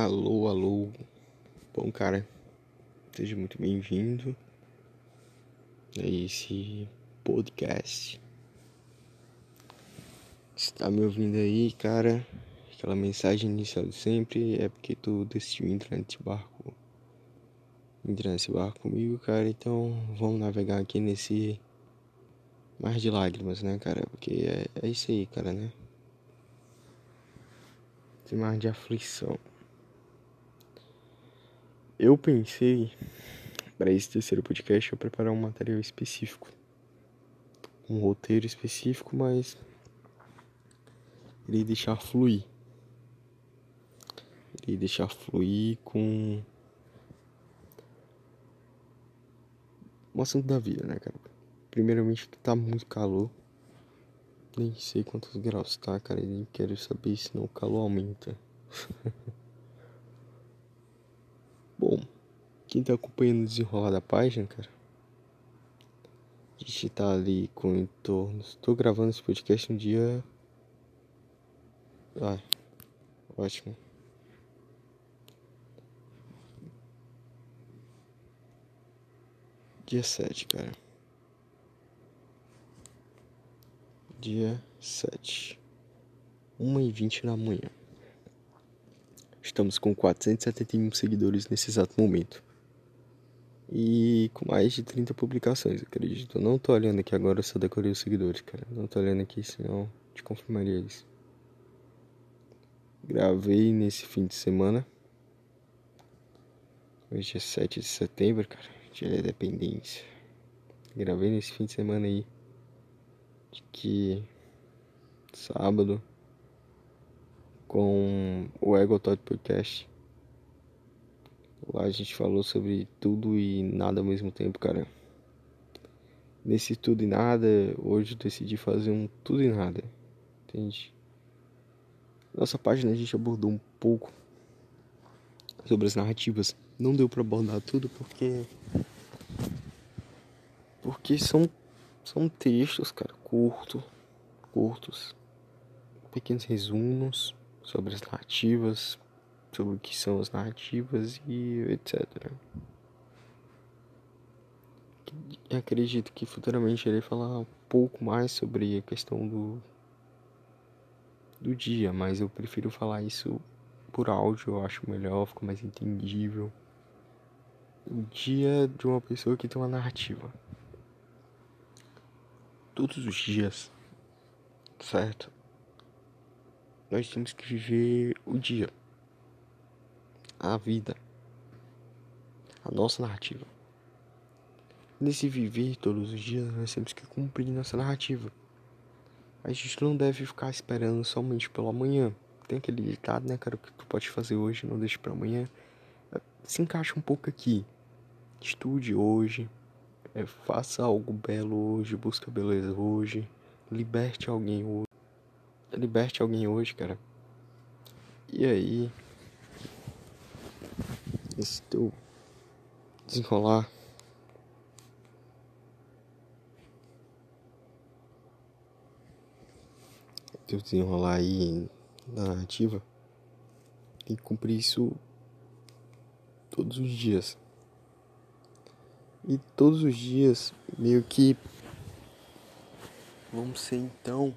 Alô, alô. Bom, cara, seja muito bem-vindo a esse podcast. Se tá me ouvindo aí, cara, aquela mensagem inicial de sempre é porque tu decidiu entrar nesse barco. Entrar nesse barco comigo, cara, então vamos navegar aqui nesse mar de lágrimas, né, cara? Porque é, é isso aí, cara, né? Esse mar de aflição. Eu pensei para esse terceiro podcast eu preparar um material específico, um roteiro específico, mas irei deixar fluir. Irei deixar fluir com um assunto da vida, né, cara? Primeiramente que tá muito calor. Nem sei quantos graus tá, cara, nem quero saber se não o calor aumenta. Bom, quem tá acompanhando o desenrolar da página, cara, a gente tá ali com em. Estou gravando esse podcast no dia. Ah, ótimo. Dia 7, cara. Dia 7. 1h20 da manhã. Estamos com 471 seguidores nesse exato momento. E com mais de 30 publicações, acredito. Não tô olhando aqui agora, só decorei os seguidores, cara. Não tô olhando aqui, senão te confirmaria isso. Gravei nesse fim de semana. Hoje é 7 de setembro, cara. Dia da dependência. Gravei nesse fim de semana aí. De que. Sábado com o Ego Talk Podcast. Lá a gente falou sobre tudo e nada ao mesmo tempo, cara. Nesse tudo e nada, hoje eu decidi fazer um tudo e nada. Entende? Nossa página a gente abordou um pouco sobre as narrativas. Não deu para abordar tudo porque porque são são textos, cara, curto, curtos, pequenos resumos sobre as narrativas, sobre o que são as narrativas e etc. Acredito que futuramente irei falar um pouco mais sobre a questão do do dia, mas eu prefiro falar isso por áudio, eu acho melhor, fica mais entendível. O dia de uma pessoa que tem uma narrativa. Todos os dias, certo? Nós temos que viver o dia, a vida, a nossa narrativa. Nesse viver todos os dias, nós temos que cumprir nossa narrativa. A gente não deve ficar esperando somente pelo amanhã. Tem aquele ditado, né, cara, o que tu pode fazer hoje, não deixe para amanhã. Se encaixa um pouco aqui. Estude hoje, é, faça algo belo hoje, busque a beleza hoje, liberte alguém hoje liberte alguém hoje, cara. E aí, esse teu desenrolar. Teu desenrolar aí na narrativa. Tem que cumprir isso todos os dias. E todos os dias, meio que. Vamos ser então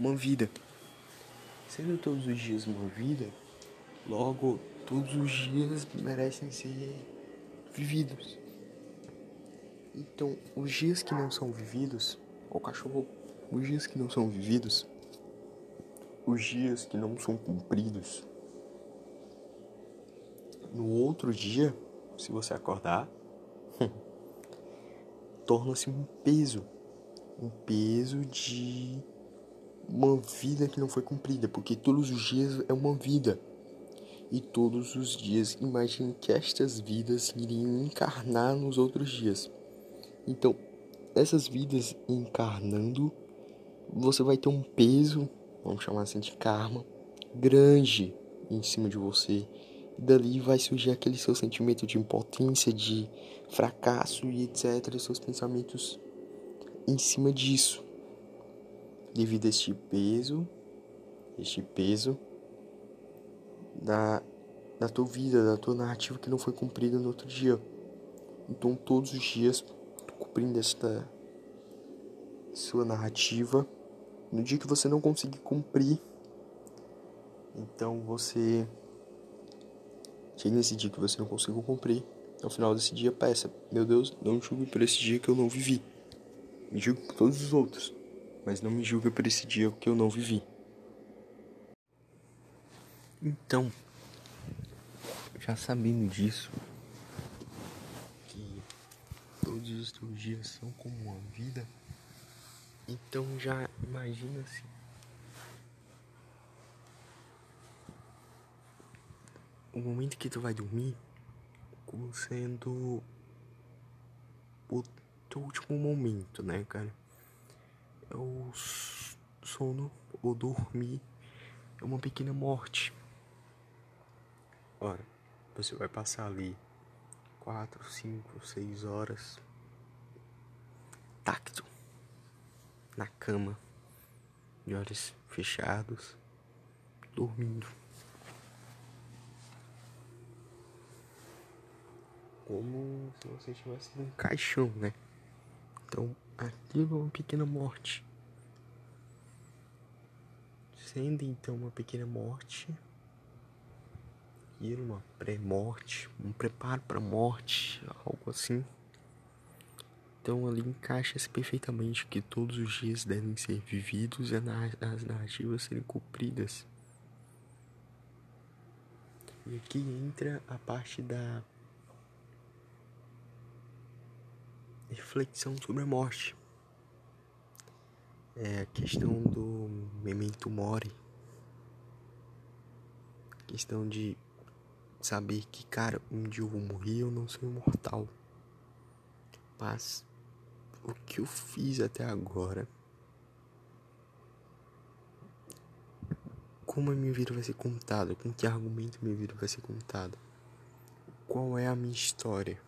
uma vida. Sendo todos os dias uma vida, logo todos os dias merecem ser vividos. Então, os dias que não são vividos, o cachorro, os dias que não são vividos, os dias que não são cumpridos, no outro dia, se você acordar, torna-se um peso, um peso de uma vida que não foi cumprida, porque todos os dias é uma vida. E todos os dias, imagine que estas vidas iriam encarnar nos outros dias. Então, essas vidas encarnando, você vai ter um peso, vamos chamar assim de karma, grande em cima de você. E dali vai surgir aquele seu sentimento de impotência, de fracasso e etc. Seus pensamentos em cima disso devido a este peso, este peso da da tua vida, da tua narrativa que não foi cumprida no outro dia. Então, todos os dias, cumprindo esta sua narrativa, no dia que você não conseguir cumprir, então você chega nesse dia que você não conseguiu cumprir, ao final desse dia peça, meu Deus, não julgue por esse dia que eu não vivi. Me julgue por todos os outros, mas não me julgue por esse dia que eu não vivi. Então, já sabendo disso, que todos os teus dias são como uma vida, então já imagina assim. O momento que tu vai dormir como sendo o teu último momento, né, cara? O sono ou dormir é uma pequena morte. Ora, você vai passar ali quatro, cinco, seis horas tacto na cama, de olhos fechados, dormindo. Como se você estivesse num caixão, né? Então, é uma pequena morte. Sendo então uma pequena morte, ir uma pré-morte, um preparo para morte, algo assim. Então ali encaixa-se perfeitamente que todos os dias devem ser vividos e as narrativas serem cumpridas. E aqui entra a parte da reflexão sobre a morte. É a questão do memento mori. Questão de saber que, cara, um dia eu vou morrer, eu não sou imortal. Mas o que eu fiz até agora, como a minha vida vai ser contada, com que argumento minha vida vai ser contada, qual é a minha história,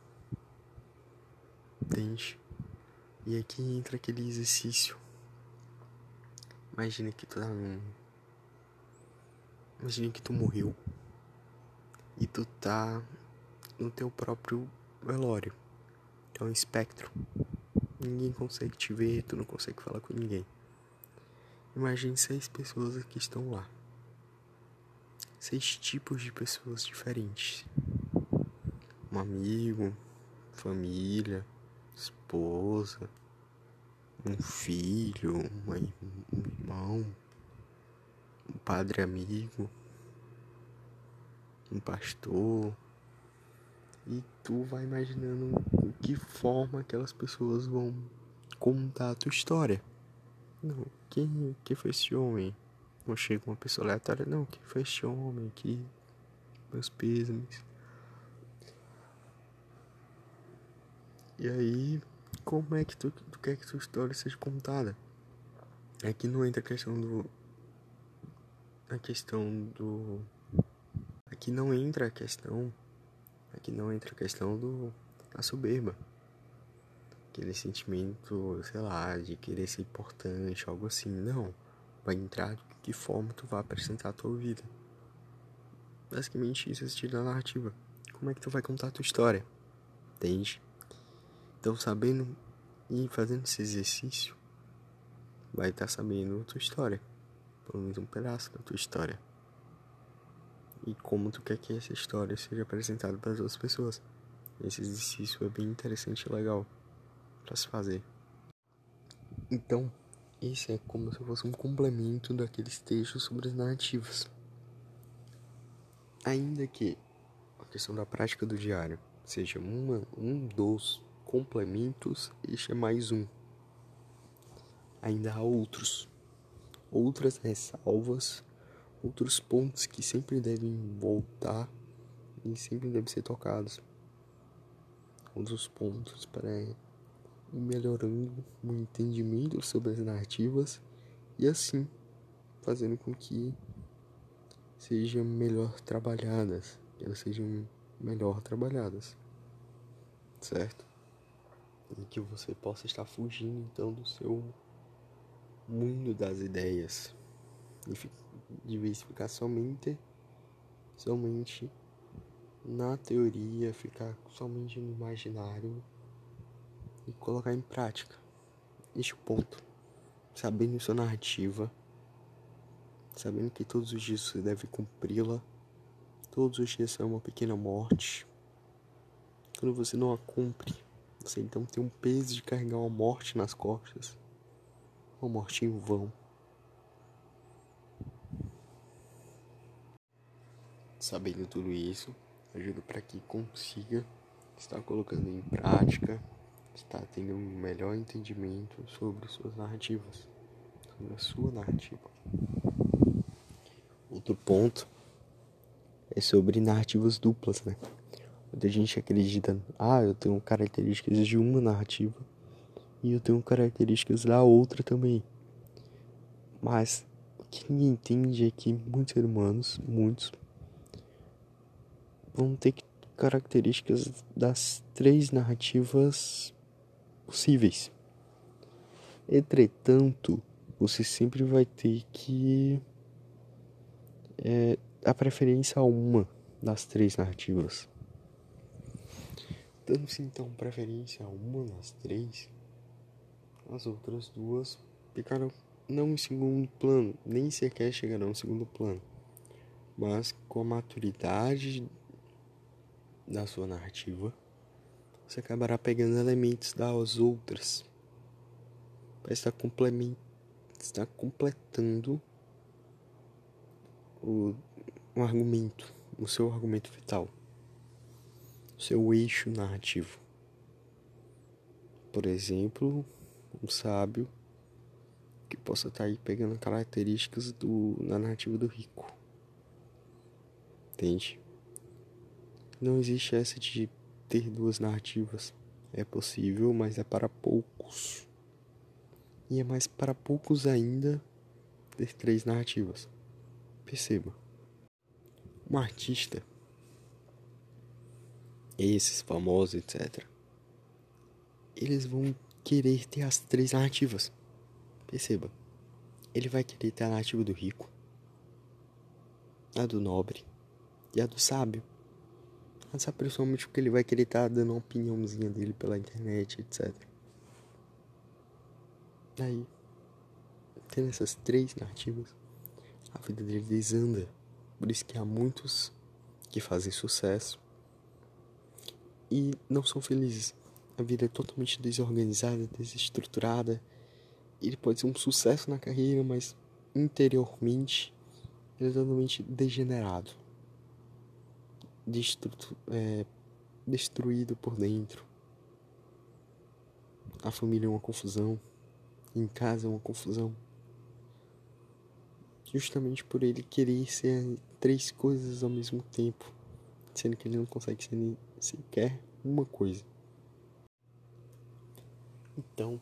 entende? E aqui entra aquele exercício. Imagina que tu tá num. Imagina que tu morreu e tu tá no teu próprio velório. É um espectro. Ninguém consegue te ver, tu não consegue falar com ninguém. Imagine seis pessoas que estão lá. Seis tipos de pessoas diferentes. Um amigo, família, esposa, um filho, um irmão, um padre amigo um pastor. E tu vai imaginando de que forma aquelas pessoas vão contar a tua história. Não, quem, quem foi esse homem? Não chega uma pessoa aleatória, não, quem foi esse homem aqui? Meus pêsames. E aí, como é que tu, tu quer que tua história seja contada? Aqui não entra a questão do. A questão do Aqui não entra a questão. Aqui não entra a questão do da soberba. Aquele sentimento, sei lá, de querer ser importante, algo assim. Não. Vai entrar de que forma tu vai apresentar a tua vida. Basicamente isso é estilo da narrativa. Como é que tu vai contar a tua história? Entende? Então sabendo e fazendo esse exercício, vai estar tá sabendo a tua história. Pelo menos um pedaço da tua história e como tu quer que essa história seja apresentada para as outras pessoas. Esse exercício é bem interessante e legal para se fazer. Então, esse é como se fosse um complemento daqueles textos sobre as narrativas. Ainda que a questão da prática do diário seja uma, um dos complementos, este é mais um. Ainda há outros, outras ressalvas outros pontos que sempre devem voltar e sempre devem ser tocados. Outros pontos para ir melhorando o entendimento sobre as narrativas e assim fazendo com que sejam melhor trabalhadas, elas sejam melhor trabalhadas, certo? Que você possa estar fugindo então do seu mundo das ideias e de ficar somente, somente na teoria, ficar somente no imaginário e colocar em prática. Este ponto. Sabendo sua narrativa, sabendo que todos os dias você deve cumpri-la, todos os dias é uma pequena morte. Quando você não a cumpre, você então tem um peso de carregar uma morte nas costas, uma morte em vão. Sabendo tudo isso, ajuda para que consiga estar colocando em prática, estar tendo um melhor entendimento sobre suas narrativas, sobre a sua narrativa. Outro ponto é sobre narrativas duplas, né? Muita gente acredita, ah, eu tenho características de uma narrativa e eu tenho características da outra também. Mas o que ninguém entende é que muitos seres humanos, muitos, vão ter características das três narrativas possíveis. Entretanto, você sempre vai ter que é, dar preferência a uma das três narrativas. Dando-se então preferência a uma das três, as outras duas ficaram não em segundo plano, nem sequer chegarão em segundo plano, mas com a maturidade da sua narrativa, você acabará pegando elementos das outras para estar, complement... estar completando o, um argumento, o seu argumento vital, o seu eixo narrativo. Por exemplo, um sábio que possa estar aí pegando características do, da narrativa do rico. Entende? Não existe essa de ter duas narrativas. É possível, mas é para poucos. E é mais para poucos ainda ter três narrativas. Perceba. Um artista, esses famosos, etc., eles vão querer ter as três narrativas. Perceba. Ele vai querer ter a narrativa do rico, a do nobre e a do sábio. Mas sabe principalmente porque ele vai querer estar tá dando uma opiniãozinha dele pela internet, etc. Aí, tendo essas três narrativas, a vida dele desanda. Por isso que há muitos que fazem sucesso e não são felizes. A vida é totalmente desorganizada, desestruturada. Ele pode ser um sucesso na carreira, mas interiormente ele é totalmente degenerado é, destruído por dentro. A família é uma confusão, em casa é uma confusão. Justamente por ele querer ser três coisas ao mesmo tempo, sendo que ele não consegue ser nem sequer uma coisa. Então,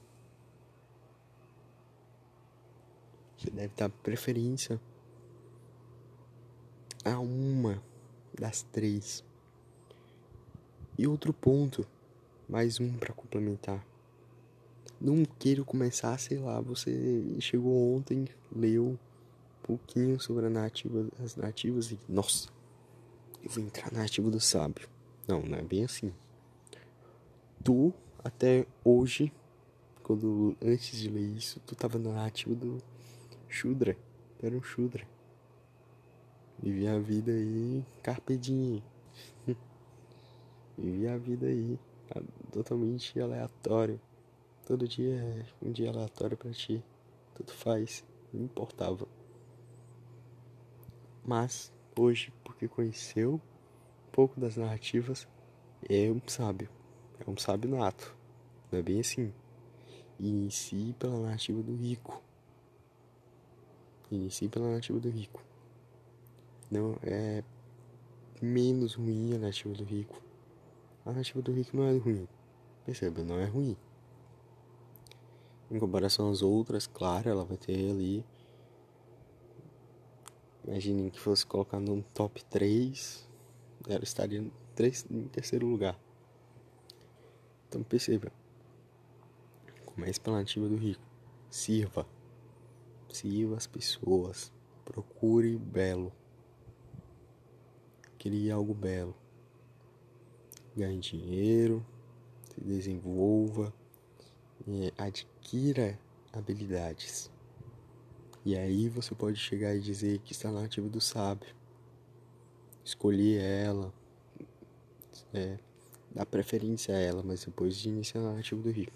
você deve dar preferência a uma das três. E outro ponto, mais um para complementar. Não quero começar, sei lá, você chegou ontem, leu um pouquinho sobre a narrativa, as narrativas e, nossa, eu vou entrar na narrativa do sábio. Não, não é bem assim. Tu, até hoje, quando antes de ler isso, tu tava na narrativa do Shudra. Tu era um Shudra. Vivi a vida aí, carpe diem. Vivi a vida aí, totalmente aleatório. Todo dia é um dia aleatório para ti. Tudo faz, não importava. Mas hoje, porque conheceu pouco das narrativas, é um sábio. É um sábio nato. Não é bem assim. Inicie pela narrativa do rico. Inicie pela narrativa do rico não é menos ruim a narrativa do rico. A narrativa do rico não é ruim. Perceba, não é ruim. Em comparação às outras, claro, ela vai ter ali. Imagine que fosse colocar no top 3, ela estaria em terceiro lugar. Então perceba. Comece pela narrativa do rico. Sirva. Sirva as pessoas. Procure belo. Crie algo belo. ganhe dinheiro, se desenvolva, é, adquira habilidades. E aí você pode chegar e dizer que está na ativa do sábio. Escolher ela, é, dar preferência a ela, mas depois de iniciar na ativa do rico.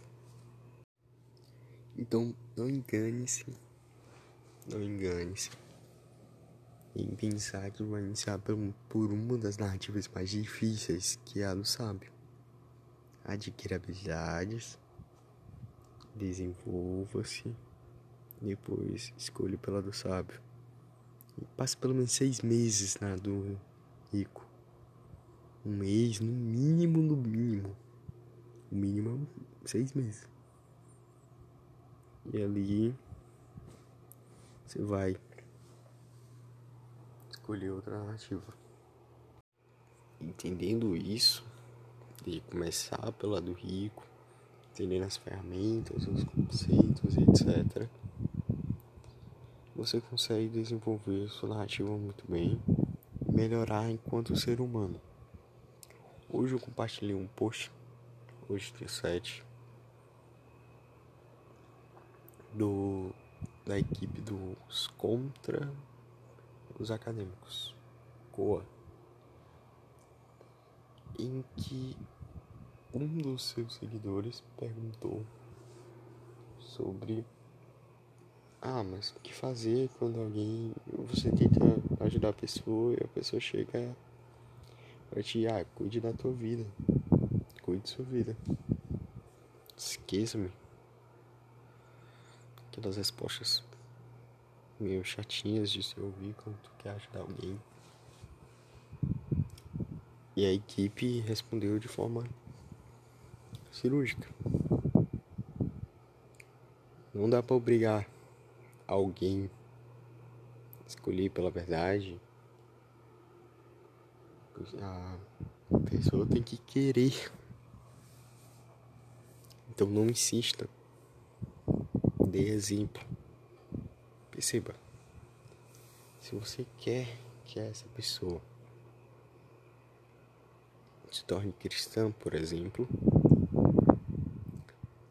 Então não engane-se, não engane-se em pensar que vai iniciar por uma das narrativas mais difíceis, que é a do sábio. Adquira habilidades, desenvolva-se, depois escolha pela do sábio. E passe pelo menos seis meses na do rico. Um mês, no mínimo, no mínimo. O mínimo é seis meses. E ali você vai escolher outra narrativa. Entendendo isso, de começar pela do rico, entendendo as ferramentas, os conceitos, etc., você consegue desenvolver sua narrativa muito bem, melhorar enquanto ser humano. Hoje eu compartilhei um post, hoje dia 7, do, da equipe dos contra os acadêmicos, COA, em que um dos seus seguidores perguntou sobre ah, mas o que fazer quando alguém você tenta ajudar a pessoa e a pessoa chega para te ah, cuide da tua vida. Cuide da sua vida. Esqueça-me. Aquelas respostas meio chatinhas de se ouvir quando tu quer ajudar alguém. E a equipe respondeu de forma cirúrgica. Não dá para obrigar alguém a escolher pela verdade. A pessoa tem que querer. Então não insista. Dê exemplo. Perceba, se você quer que essa pessoa se torne cristã, por exemplo,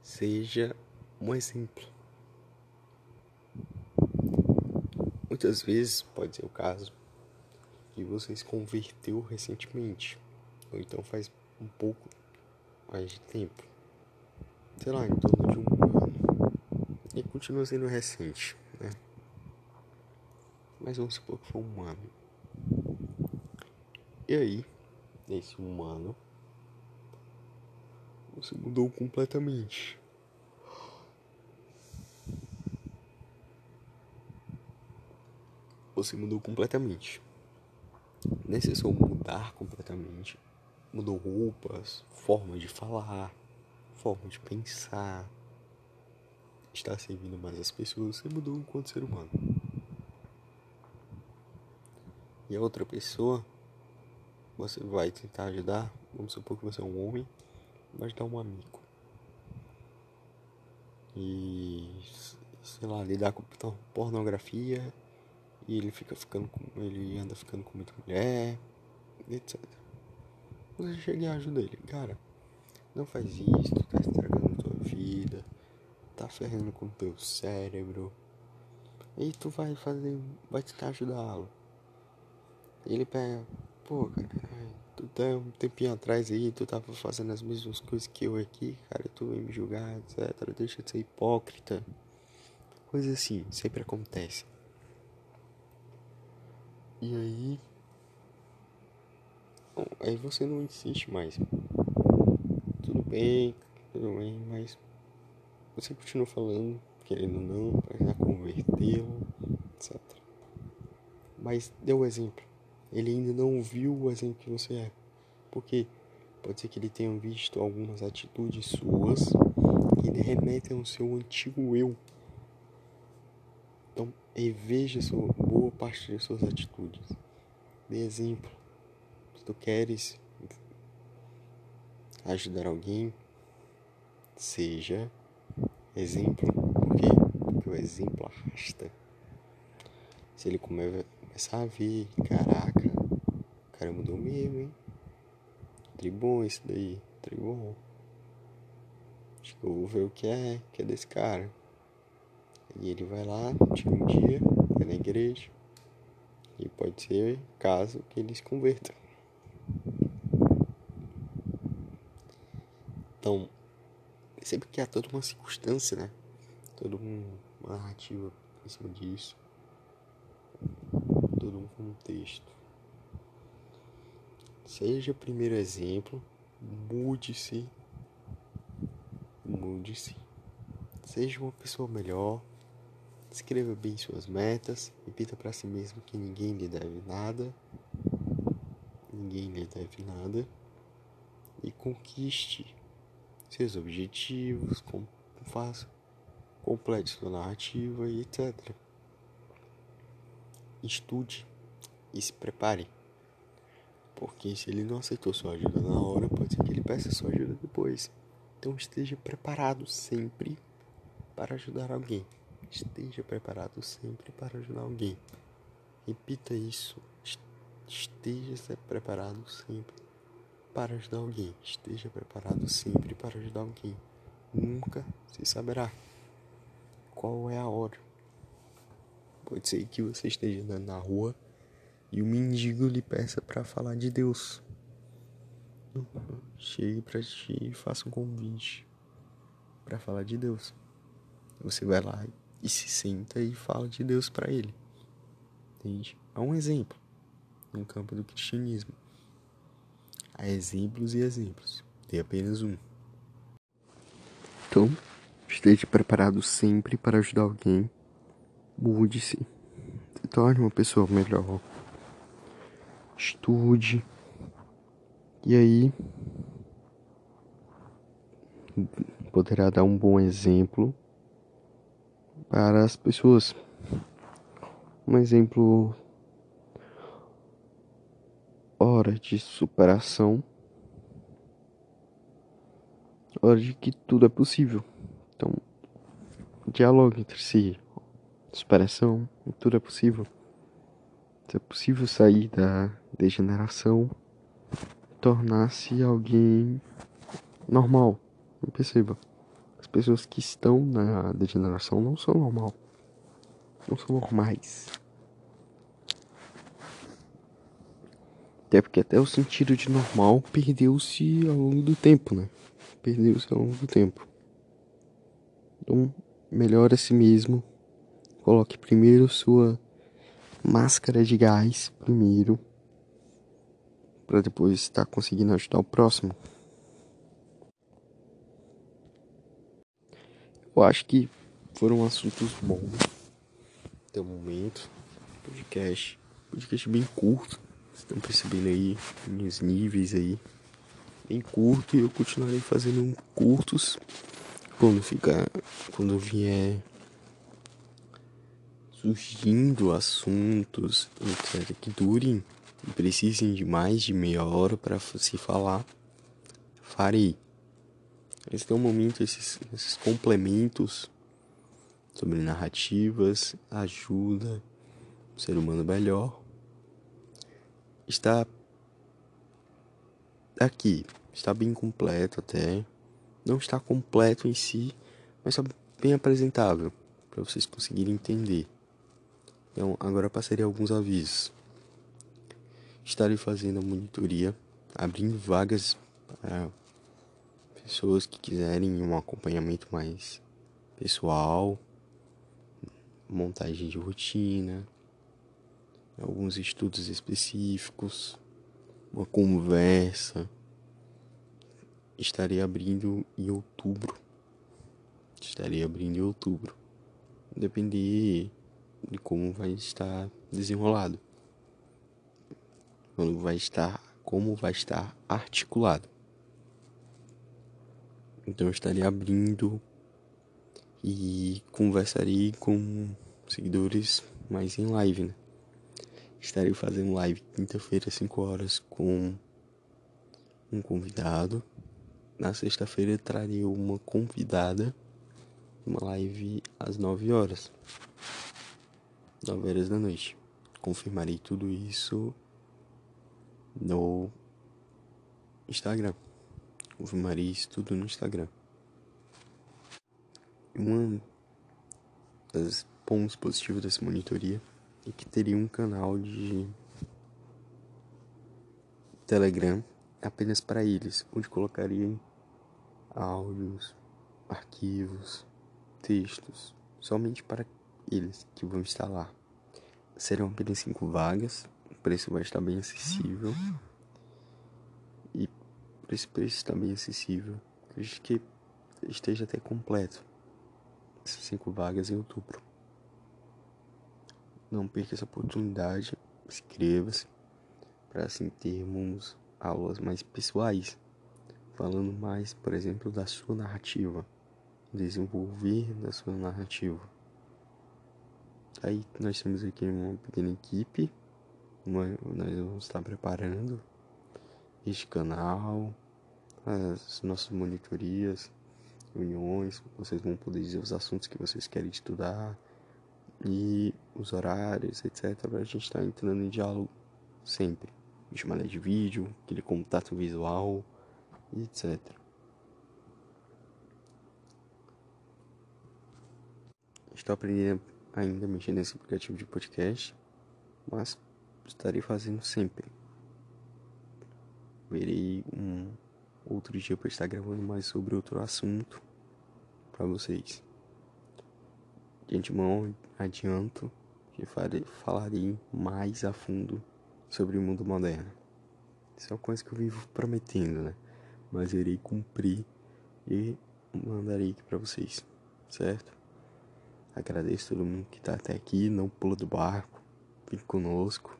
seja um exemplo. Muitas vezes pode ser o caso que você se converteu recentemente, ou então faz um pouco mais de tempo, sei lá, em torno de um ano, e continua sendo recente, né? mas vamos supor que foi um ano. E aí, nesse um ano, você mudou completamente. Você mudou completamente. Necessário mudar completamente. Mudou roupas, forma de falar, forma de pensar. Está servindo mais as pessoas. Você mudou enquanto ser humano e a outra pessoa, você vai tentar ajudar, vamos supor que você é um homem, vai ajudar um amigo. E sei lá, lidar com pornografia e ele fica ficando com. ele anda ficando com muita mulher, etc. Você chega e ajuda ele, cara, não faz isso, tá estragando tua vida, tá ferrando com teu cérebro. E tu vai fazer. vai tentar ajudá-lo. Ele pega, pô, cara, tu tá um tempinho atrás aí, tu tava fazendo as mesmas coisas que eu aqui, cara, tu vem me julgar, etc. Deixa de ser hipócrita. Coisa assim, sempre acontece. E aí. Bom, aí você não insiste mais. Tudo bem, tudo bem, mas você continua falando, querendo ou não, para convertê-lo, etc. Mas dê um exemplo ele ainda não viu o exemplo que você é. Porque pode ser que ele tenha visto algumas atitudes suas que remetem ao seu antigo eu. Então, reveja sua, de suas atitudes. Dê exemplo. Se tu queres ajudar alguém, seja exemplo. Por quê? Porque o exemplo arrasta. Se ele começar a ver, caraca, o cara mudou mesmo, hein? bom esse daí, bom. Acho que eu vou ver o que é, que é desse cara. E ele vai lá, tira um dia, vai na igreja. E pode ser caso que ele se converta. Então, sempre que há toda uma circunstância, né? Toda uma narrativa em cima disso. Todo um contexto. Seja o primeiro exemplo, mude-se. Mude-se. Seja uma pessoa melhor. Escreva bem suas metas. Repita para si mesmo que ninguém lhe deve nada. Ninguém lhe deve nada. E conquiste seus objetivos. Com, faça. Complete sua narrativa e etc. Estude e se prepare. Porque se ele não aceitou sua ajuda na hora, pode ser que ele peça sua ajuda depois. Então esteja preparado sempre para ajudar alguém. Esteja preparado sempre para ajudar alguém. Repita isso. Esteja preparado sempre para ajudar alguém. Esteja preparado sempre para ajudar alguém. Nunca se saberá qual é a hora. Pode ser que você esteja andando na rua e o mendigo lhe peça para falar de Deus. Chegue para ti e faça um convite para falar de Deus. Você vai lá e se senta e fala de Deus para ele. Entende? É um exemplo no campo do cristianismo. Há exemplos e exemplos. Tem apenas um. Então, esteja preparado sempre para ajudar alguém. Mude-se. Se torne uma pessoa melhor estude. E aí poderá dar um bom exemplo para as pessoas. Um exemplo hora de superação, hora de que tudo é possível. Então, diálogo entre si, superação, tudo é possível. É possível sair da degeneração, tornar-se alguém normal. Perceba, as pessoas que estão na degeneração não são normal, não são normais. Até porque até o sentido de normal perdeu-se ao longo do tempo, né? Perdeu-se ao longo do tempo. Então, melhore a si mesmo. Coloque primeiro sua máscara de gás primeiro, para depois estar conseguindo ajudar o próximo. Eu acho que foram assuntos bons até o momento. Podcast, podcast bem curto. Vocês estão percebendo aí os níveis aí, bem curto e eu continuarei fazendo curtos quando ficar, quando vier surgindo assuntos que durem e precisem de mais de meia hora para se falar, farei. Esse é um momento, esses, esses complementos sobre narrativas, ajuda o ser humano melhor. Está aqui, está bem completo até. Não está completo em si, mas está bem apresentável para vocês conseguirem entender. Então, agora passaria alguns avisos. Estarei fazendo a monitoria, abrindo vagas para pessoas que quiserem um acompanhamento mais pessoal, montagem de rotina, alguns estudos específicos, uma conversa. Estarei abrindo em outubro. Estarei abrindo em outubro. Depender de como vai estar desenrolado. Quando vai estar, como vai estar articulado. Então eu estarei abrindo e conversarei com seguidores mais em live, né? Estarei fazendo live quinta-feira, 5 horas, com um convidado. Na sexta-feira trarei uma convidada, uma live às 9 horas. 9 horas da noite. Confirmarei tudo isso no Instagram. O Maris, tudo no Instagram. Um dos pontos positivos dessa monitoria é que teria um canal de Telegram apenas para eles, onde colocaria áudios, arquivos, textos, somente para eles que vão instalar. Serão apenas cinco vagas, o preço vai estar bem acessível. Por esse preço está bem acessível, acredito que esteja até completo. Cinco vagas em outubro. Não perca essa oportunidade, inscreva-se para assim termos aulas mais pessoais, falando mais, por exemplo, da sua narrativa, desenvolver da sua narrativa. Aí nós temos aqui uma pequena equipe, nós vamos estar preparando este canal, as nossas monitorias, reuniões, vocês vão poder dizer os assuntos que vocês querem estudar e os horários, etc. Para a gente estar tá entrando em diálogo sempre chamada de vídeo, aquele contato visual, etc. Estou aprendendo ainda a mexer nesse aplicativo de podcast, mas estarei fazendo sempre. Verei um outro dia para estar gravando mais sobre outro assunto para vocês. De antemão, adianto que falarei mais a fundo sobre o mundo moderno. Isso é uma coisa que eu vivo prometendo, né? Mas irei cumprir e mandarei aqui para vocês, certo? Agradeço todo mundo que está até aqui, não pula do barco, fique conosco.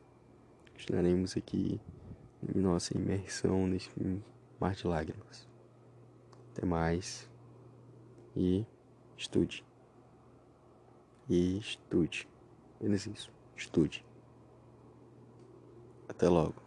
Estaremos aqui em nossa imersão nesse mar de lágrimas. Até mais e estude. E estude. Apenas isso. Estude. Até logo.